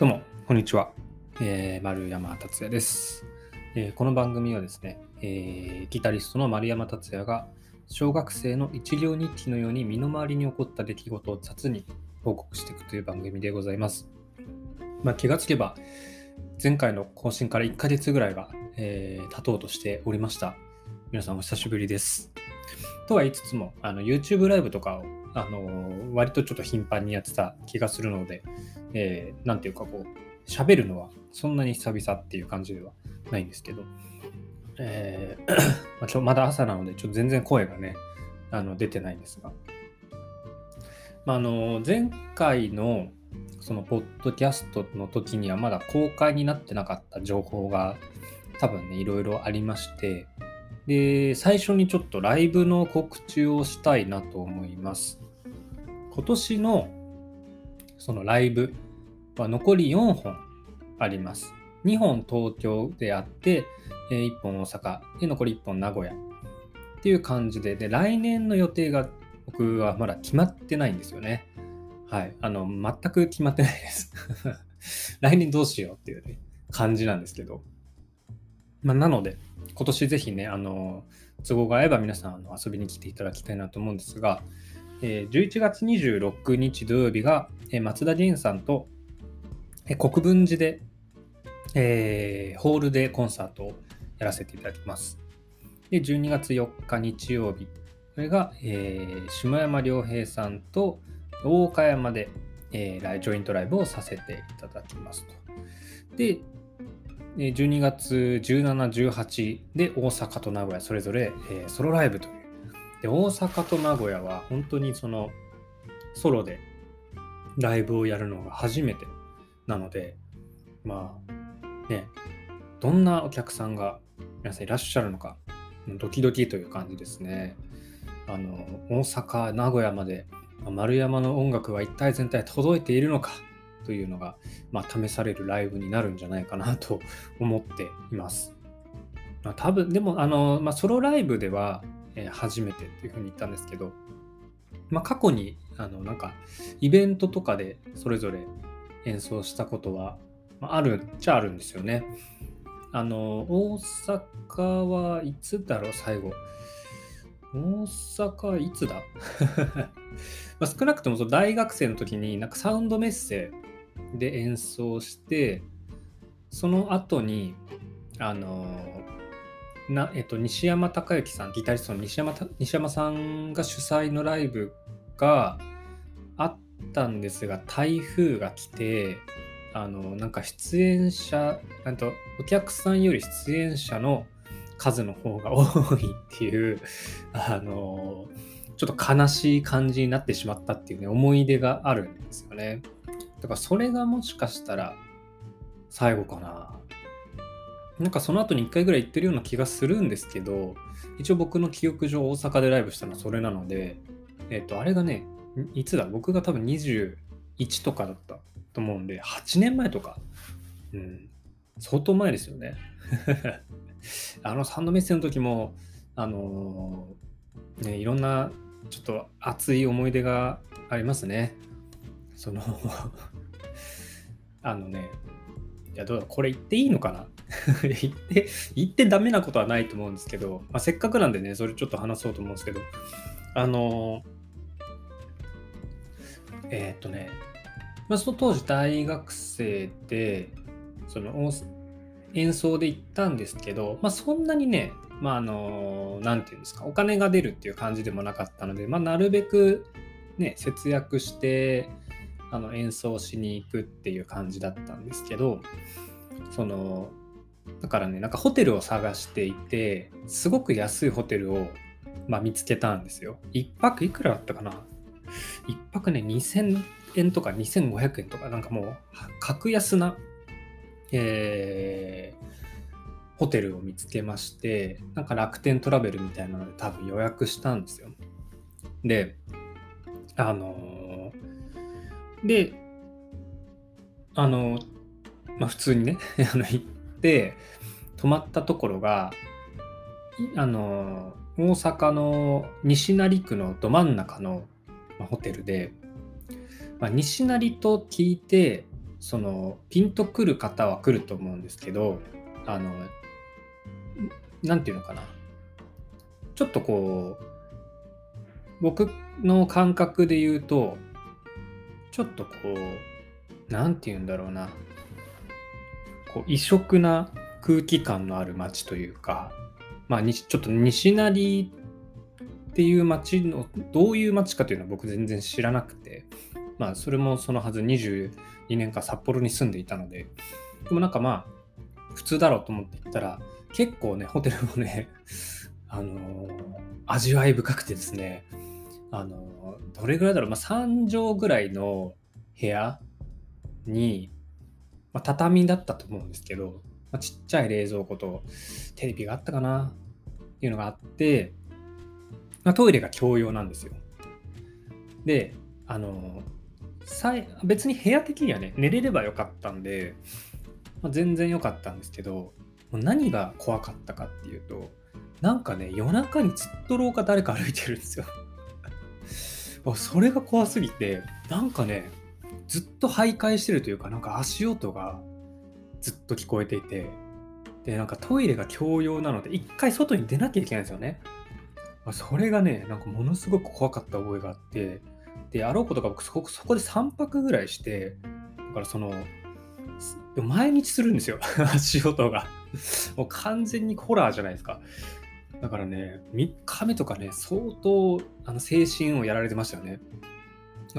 どうも、こんにちは。えー、丸山達也です、えーこの番組はですね、えーギタリストの丸山達也が小学生の一行日記のように身の回りに起こった出来事を雑に報告していくという番組でございます。まあ、気がつけば、前回の更新から1ヶ月ぐらいが、えー経とうとしておりました。皆さんお久しぶりです。とは言いつつも、あの YouTube ライブとかを、あの割とちょっと頻繁にやってた気がするので、えーていうかこう、喋るのはそんなに久々っていう感じではないんですけど、えー まちょまだ朝なので、ちょっと全然声がね、あの出てないんですが、まあ、あの前回のそのポッドキャストの時にはまだ公開になってなかった情報が多分ね、いろいろありまして、で、最初にちょっとライブの告知をしたいなと思います。今年のそのライブは残り4本あります。2本東京であって、1本大阪で残り1本名古屋っていう感じで、で、来年の予定が僕はまだ決まってないんですよね。はい。あの、全く決まってないです。来年どうしようっていう、ね、感じなんですけど。まあ、なので、今年ぜひね、あの、都合が合えば皆さんあの遊びに来ていただきたいなと思うんですが、えー11月26日土曜日が、えー松田元さんと、えー国分寺で、えーホールでコンサートをやらせていただきます。で、12月4日日曜日、これが、えー下山良平さんと大岡山で、えージョイントライブをさせていただきますと。で、12月17、18で大阪と名古屋それぞれ、えーソロライブという。で、大阪と名古屋は本当にそのソロでライブをやるのが初めてなので、まあね、どんなお客さんが皆さんいらっしゃるのか、ドキドキという感じですね。あの、大阪、名古屋まで、丸山の音楽は一体全体届いているのかというのが、まあ、試されるライブになるんじゃないかなと 思っています。まあ、多分、でも、あの、まあ、ソロライブでは、えー初めてっていうふうに言ったんですけど、まあ、過去に、あの、なんか、イベントとかでそれぞれ演奏したことは、まあ、あるっちゃあるんですよね。あの、大阪はいつだろう、最後。大阪いつだ？まあ少なくともその大学生の時になんかサウンドメッセで演奏してその後にあのな、えっと、西山隆之さんギタリストの西山西山さんが主催のライブがあったんですが台風が来てあのなんか出演者なんとお客さんより出演者の数の方が多いっていう あのちょっと悲しい感じになってしまったっていうね思い出があるんですよね。だからそれがもしかしたら最後かな。なんかその後に1回ぐらい行ってるような気がするんですけど一応僕の記憶上大阪でライブしたのはそれなのでえっ、とあれがねいつだ？僕が多分21とかだったと思うんで8年前とか。うん。相当前ですよね。あのサンドメッセの時もあのーねいろんなちょっと熱い思い出がありますね。そのあのねいやどうだこれ言っていいのかな？言って言ってダメなことはないと思うんですけど、まあ、せっかくなんでねそれちょっと話そうと思うんですけどあのえーっとね、まあ、その当時大学生でその大演奏で行ったんですけど、まあ、そんなにねまああのなていうんですかお金が出るっていう感じでもなかったので、まあ、なるべくね節約してあの演奏しに行くっていう感じだったんですけどそのだからねなんかホテルを探していてすごく安いホテルを、まあ、見つけたんですよ。1泊いくらだったかな？1泊ね2000円とか2500円とかなんかもう格安なえーホテルを見つけましてなんか楽天トラベルみたいなので多分予約したんですよ。であのーであのーまあ普通にね あの行って泊まったところがあのー大阪の西成区のど真ん中の、ホテルで、まあ、西成と聞いてそのピンとくる方は来ると思うんですけどあの何て言うのかな。ちょっとこう僕の感覚で言うとちょっとこう何て言うんだろうな。こう異色な空気感のある街というかまあちょっと西成っていう街のどういう街かというのは僕全然知らなくてまあそれもそのはず2年間札幌に住んでいたのででもなんかまあ普通だろうと思って行ったら結構ねホテルもね あのー、味わい深くてですねあのー、どれぐらいだろう、まあ、3畳ぐらいの部屋に、まあ、畳だったと思うんですけど、まあ、ちっちゃい冷蔵庫とテレビがあったかなっていうのがあって、まあ、トイレが共用なんですよ。で、あの別に部屋的にはね、寝れればよかったんで、まあ、全然良かったんですけど、何が怖かったかっていうと、なんかね、夜中にずっと廊下誰か歩いてるんですよ。それが怖すぎて、なんかね、ずっと徘徊してるというか、なんか足音がずっと聞こえていて、で、なんかトイレが共用なので、一回外に出なきゃいけないんですよね。それがね、なんかものすごく怖かった覚えがあって、で、あろうことか僕そこそこで3泊ぐらいして、だからその、毎日するんですよ、足音が。もう完全にホラーじゃないですか。だからね、3日目とかね、相当あの精神をやられてましたよね。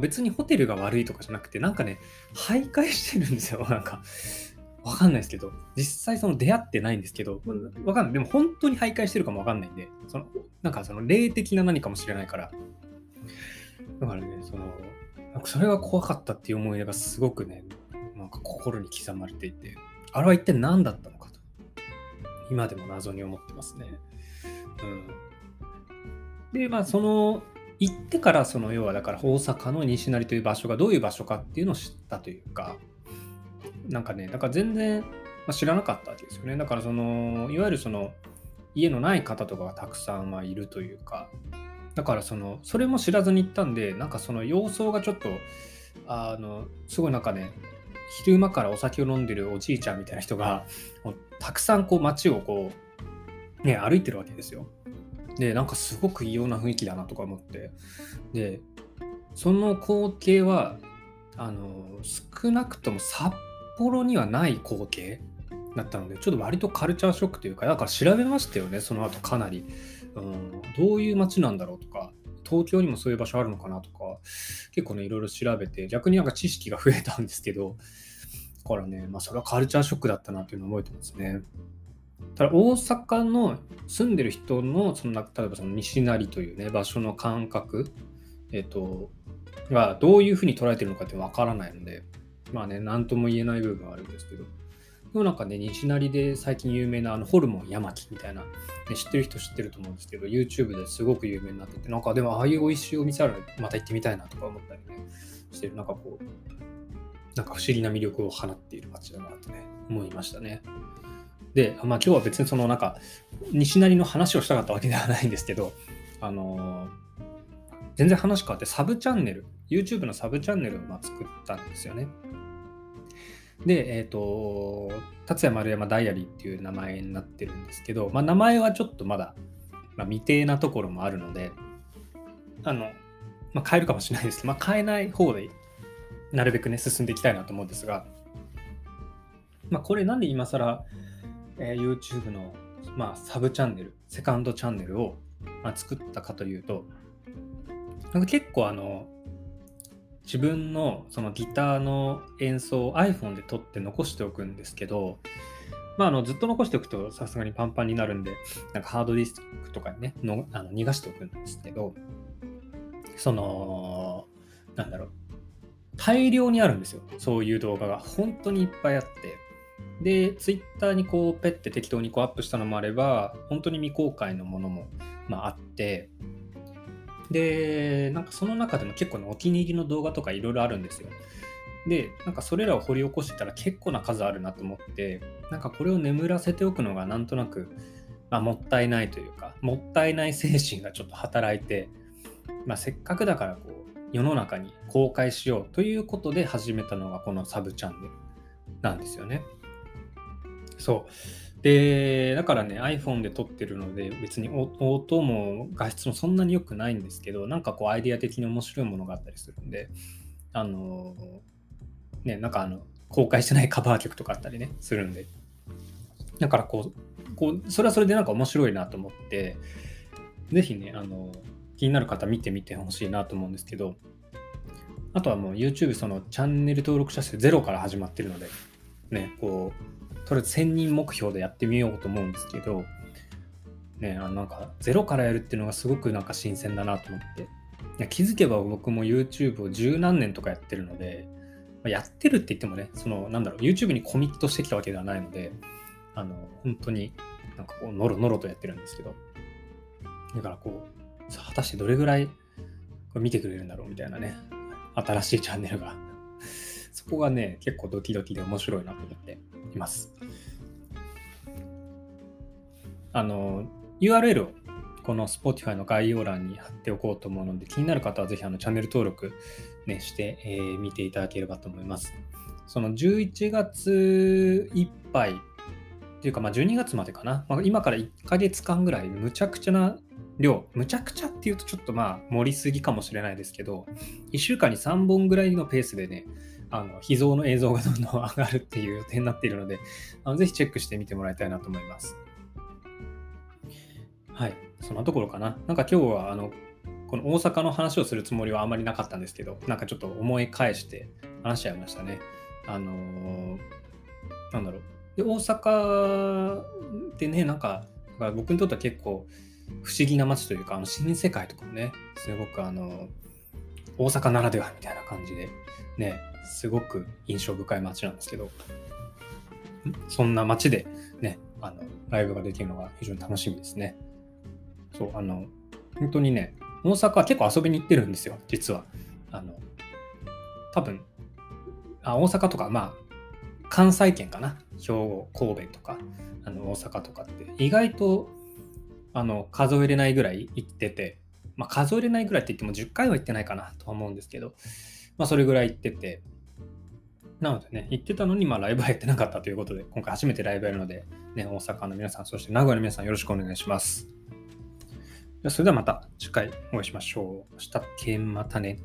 別にホテルが悪いとかじゃなくて、なんかね、徘徊してるんですよ、なんか。わかんないですけど、実際その出会ってないんですけど、わかんない。でも本当に徘徊してるかもわかんないんで、そのなんかその霊的な何かもしれないから。だからね、その、なんかそれが怖かったっていう思い出がすごくね、なんか心に刻まれていて、あれは一体何だったのかと、今でも謎に思ってますね。うん。で、まあその、行ってからその要はだから大阪の西成という場所がどういう場所かっていうのを知ったというか、なんかね、だから全然、ま知らなかったわけですよね。だからその、いわゆるその、家のない方とかがたくさんいるというか、だからその、それも知らずに行ったんで、なんかその様相がちょっと、あの、すごいなんかね、昼間からお酒を飲んでるおじいちゃんみたいな人が、たくさんこう街をこう、ね、歩いてるわけですよ。で、なんかすごく異様な雰囲気だなとか思って。で、その光景は、あの、少なくとも札幌にはない光景だったので、ちょっと割とカルチャーショックというか、だから調べましたよね、その後かなり。うん、どういう街なんだろうとか、東京にもそういう場所あるのかなとか、結構ね、いろいろ調べて、逆になんか知識が増えたんですけど、だからね、まあそれはカルチャーショックだったなっていうのを覚えてますね。ただ大阪の住んでる人の、その例えばその西成というね、場所の感覚、えっ、と、がどういうふうに捉えてるのかってわからないので、まあね、なんとも言えない部分はあるんですけど、でもなんかね、西成で最近有名なあのホルモン山木みたいな、ね、知ってる人知ってると思うんですけど、YouTube ですごく有名になってて、なんかでもああいう美味しいお店あるまた行ってみたいなとか思ったりね、してる、なんかこう、なんか不思議な魅力を放っている街だなってね、思いましたね。で、まあ今日は別にそのなんか、西成の話をしたかったわけではないんですけど、あのー、全然話変わってサブチャンネル、YouTube のサブチャンネルをま作ったんですよね。で、えっ、ー、と、達也丸山ダイアリーっていう名前になってるんですけど、まあ、名前はちょっとまだ、まあ、未定なところもあるので、あの、まあ、変えるかもしれないです。けど、まあ、変えない方で、なるべくね、進んでいきたいなと思うんですが、まあ、これなんで今更、えー、YouTube の、まあ、サブチャンネル、セカンドチャンネルを、まあ、作ったかというと、なんか結構あの、自分のそのギターの演奏を iPhone で撮って残しておくんですけど、まあ、あのずっと残しておくとさすがにパンパンになるんで、なんかハードディスクとかにね、のあの逃がしておくんですけど、その、なんだろう、大量にあるんですよ。そういう動画が。本当にいっぱいあって。で、Twitter にこう、ペッて適当にこうアップしたのもあれば、本当に未公開のものも、まあ、あって、で、なんかその中でも結構ね、お気に入りの動画とかいろいろあるんですよ。で、なんかそれらを掘り起こしてたら結構な数あるなと思って、なんかこれを眠らせておくのがなんとなく、まあ、もったいないというか、もったいない精神がちょっと働いて、まあ、せっかくだからこう世の中に公開しようということで始めたのがこのサブチャンネルなんですよね。そう。で、だからね、iPhone で撮ってるので、別に音も画質もそんなに良くないんですけど、なんかこうアイデア的に面白いものがあったりするんで、あの、ね、なんかあの、公開してないカバー曲とかあったりね、するんで。だからこう、こうそれはそれでなんか面白いなと思って、ぜひね、あの、気になる方見てみてほしいなと思うんですけど、あとはもう YouTube そのチャンネル登録者数ゼロから始まってるので、ね、こう、とりあえず1000人目標でやってみようと思うんですけど、ね、あのなんかゼロからやるっていうのがすごくなんか新鮮だなと思って、いや気づけば僕も YouTube を十何年とかやってるのでま、やってるって言ってもね、そのなんだろう、YouTube にコミットしてきたわけではないので、あの、本当になんかこう、ノロノロとやってるんですけど、だからこう、果たしてどれぐらいこれ見てくれるんだろうみたいなね、新しいチャンネルがそこがね、結構ドキドキで面白いなと思っています。あの、URL をこの Spotify の概要欄に貼っておこうと思うので、気になる方はぜひあのチャンネル登録、ね、して、えー、見ていただければと思います。その11月いっぱいっていうか、まあ、12月までかな、まあ、今から1ヶ月間ぐらいむちゃくちゃな量、むちゃくちゃっていうとちょっとまあ盛りすぎかもしれないですけど、1週間に3本ぐらいのペースでね、あの秘蔵の映像がどんどん上がるっていう予定になっているので、あのぜひチェックしてみてもらいたいなと思います。はい、そんなところかな。なんか今日はあのこの大阪の話をするつもりはあまりなかったんですけど、なんかちょっと思い返して話しちゃいましたね。あのー、なんだろう。で、大阪ってね、なんか、僕にとっては結構、不思議な街というか、あの新世界とかもね、すごくあの、大阪ならではみたいな感じで、ね、すごく印象深い街なんですけど、そんな街でね、あの、ライブができるのが非常に楽しみですね。そう、あの、本当にね、大阪は結構遊びに行ってるんですよ、実は。あの、多分、あ大阪とか、まあ、関西圏かな。兵庫、神戸とか、あの大阪とかって、意外とあの数えれないぐらい行ってて、まあ、数えれないぐらいって言っても10回は行ってないかなとは思うんですけど、まあ、それぐらい行ってて、なのでね、行ってたのに、まあ、ライブはやってなかったということで、今回初めてライブやるので、ね、大阪の皆さん、そして名古屋の皆さん、よろしくお願いします。それではまた次回お会いしましょう。したっけまたね。